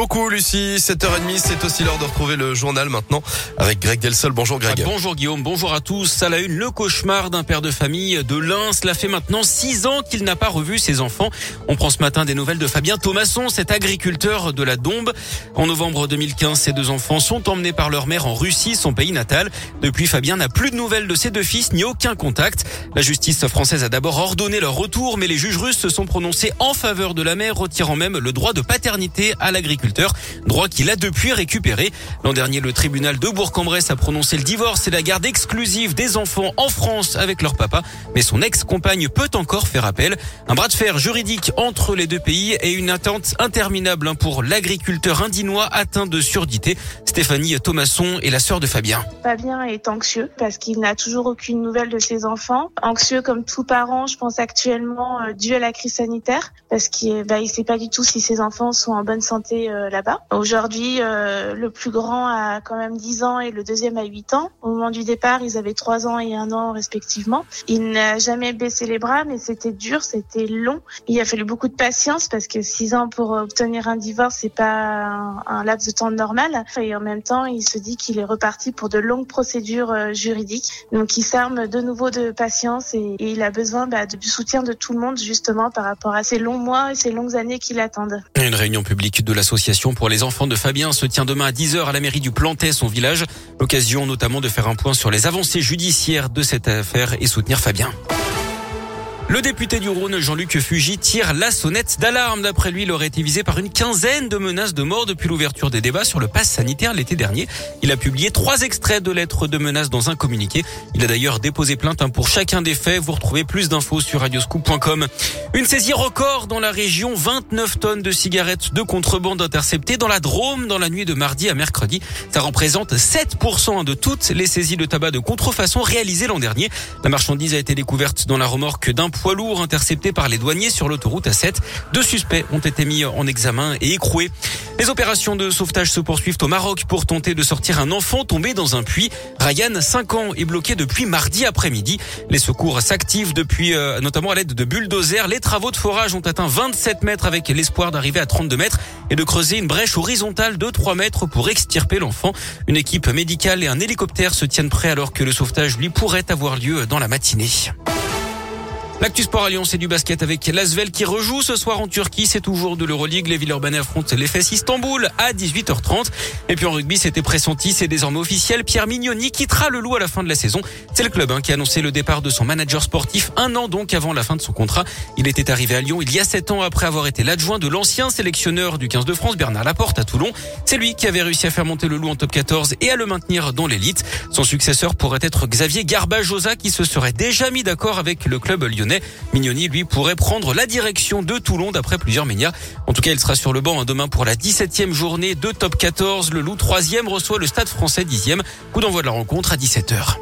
beaucoup Lucie. 7h30, c'est aussi l'heure de retrouver le journal maintenant avec Greg Delsol. Bonjour Greg. Ah, bonjour Guillaume, bonjour à tous. À la une, le cauchemar d'un père de famille de l'Ain. Cela fait maintenant six ans qu'il n'a pas revu ses enfants. On prend ce matin des nouvelles de Fabien Thomasson, cet agriculteur de la Dombe. En novembre 2015, ses deux enfants sont emmenés par leur mère en Russie, son pays natal. Depuis, Fabien n'a plus de nouvelles de ses deux fils ni aucun contact. La justice française a d'abord ordonné leur retour, mais les juges russes se sont prononcés en faveur de la mère, retirant même le droit de paternité à l'agriculteur, droit qu'il a depuis récupéré. L'an dernier, le tribunal de Bourg-en-Bresse a prononcé le divorce et la garde exclusive des enfants en France avec leur papa, mais son ex-compagne peut encore faire appel. Un bras de fer juridique entre les deux pays et une attente interminable hein, pour l'agriculteur indinois atteint de surdité. Stéphanie Thomasson est la sœur de Fabien. Fabien est anxieux parce qu'il n'a toujours aucune nouvelle de ses enfants. Anxieux comme tout parent, je pense actuellement euh, dû à la crise sanitaire parce qu'il bah, il sait pas du tout si ses enfants sont en bonne santé euh, là-bas. Aujourd'hui, euh, le plus grand a quand même 10 ans et le deuxième a 8 ans. Au moment du départ, ils avaient 3 ans et 1 an respectivement. Il n'a jamais baissé les bras, mais c'était dur, c'était long. Il a fallu beaucoup de patience parce que 6 ans pour obtenir un divorce, c'est pas un, laps de temps normal. Et en même temps, il se dit qu'il est reparti pour de longues procédures euh, juridiques. Donc, il s'arme de nouveau de patience et, il a besoin bah, du soutien de tout le monde justement par rapport à ces longs mois et ces longues années qui l'attendent. Une réunion publique de l'association pour les enfants de Fabien se tient demain à 10h à la mairie du Plantet, son village. L'occasion notamment de faire un point sur les avancées judiciaires de cette affaire et soutenir Fabien. Le député du Rhône, Jean-Luc Fugy, tire la sonnette d'alarme. D'après lui, il aurait été visé par une quinzaine de menaces de mort depuis l'ouverture des débats sur le pass sanitaire l'été dernier. Il a publié trois extraits de lettres de menaces dans un communiqué. Il a d'ailleurs déposé plainte hein, pour chacun des faits. Vous retrouvez plus d'infos sur radioscoop.com. Une saisie record dans la région. 29 tonnes de cigarettes de contrebande interceptées dans la Drôme dans la nuit de mardi à mercredi. Ça représente 7% de toutes les saisies de tabac de contrefaçon réalisées l'an dernier. La marchandise a été découverte dans la remorque d'un poids lourd intercepté par les douaniers sur l'autoroute A7. Deux suspects ont été mis en examen et écroués. Les opérations de sauvetage se poursuivent au Maroc pour tenter de sortir un enfant tombé dans un puits. Ryan, 5 ans, est bloqué depuis mardi après-midi. Les secours s'activent depuis, euh, notamment à l'aide de bulldozers. Les travaux de forage ont atteint 27 mètres avec l'espoir d'arriver à 32 mètres et de creuser une brèche horizontale de 3 mètres pour extirper l'enfant. Une équipe médicale et un hélicoptère se tiennent prêts alors que le sauvetage, lui, pourrait avoir lieu dans la matinée. L'actu sport à Lyon, c'est du basket avec Lasvel qui rejoue ce soir en Turquie. C'est toujours de l'Euroleague. Les Villeurbanais affrontent les Fesses Istanbul à 18h30. Et puis en rugby, c'était pressenti, c'est désormais officiel. Pierre Mignoni quittera le loup à la fin de la saison. C'est le club hein, qui a annoncé le départ de son manager sportif un an donc avant la fin de son contrat. Il était arrivé à Lyon il y a sept ans après avoir été l'adjoint de l'ancien sélectionneur du 15 de France, Bernard Laporte à Toulon. C'est lui qui avait réussi à faire monter le loup en top 14 et à le maintenir dans l'élite. Son successeur pourrait être Xavier Garbajosa qui se serait déjà mis d'accord avec le club lyonnais. Mignoni, lui, pourrait prendre la direction de Toulon d'après plusieurs médias. En tout cas, il sera sur le banc hein, demain pour la 17e journée de top 14. Le Loup 3e reçoit le Stade français 10e. Coup d'envoi de la rencontre à 17h.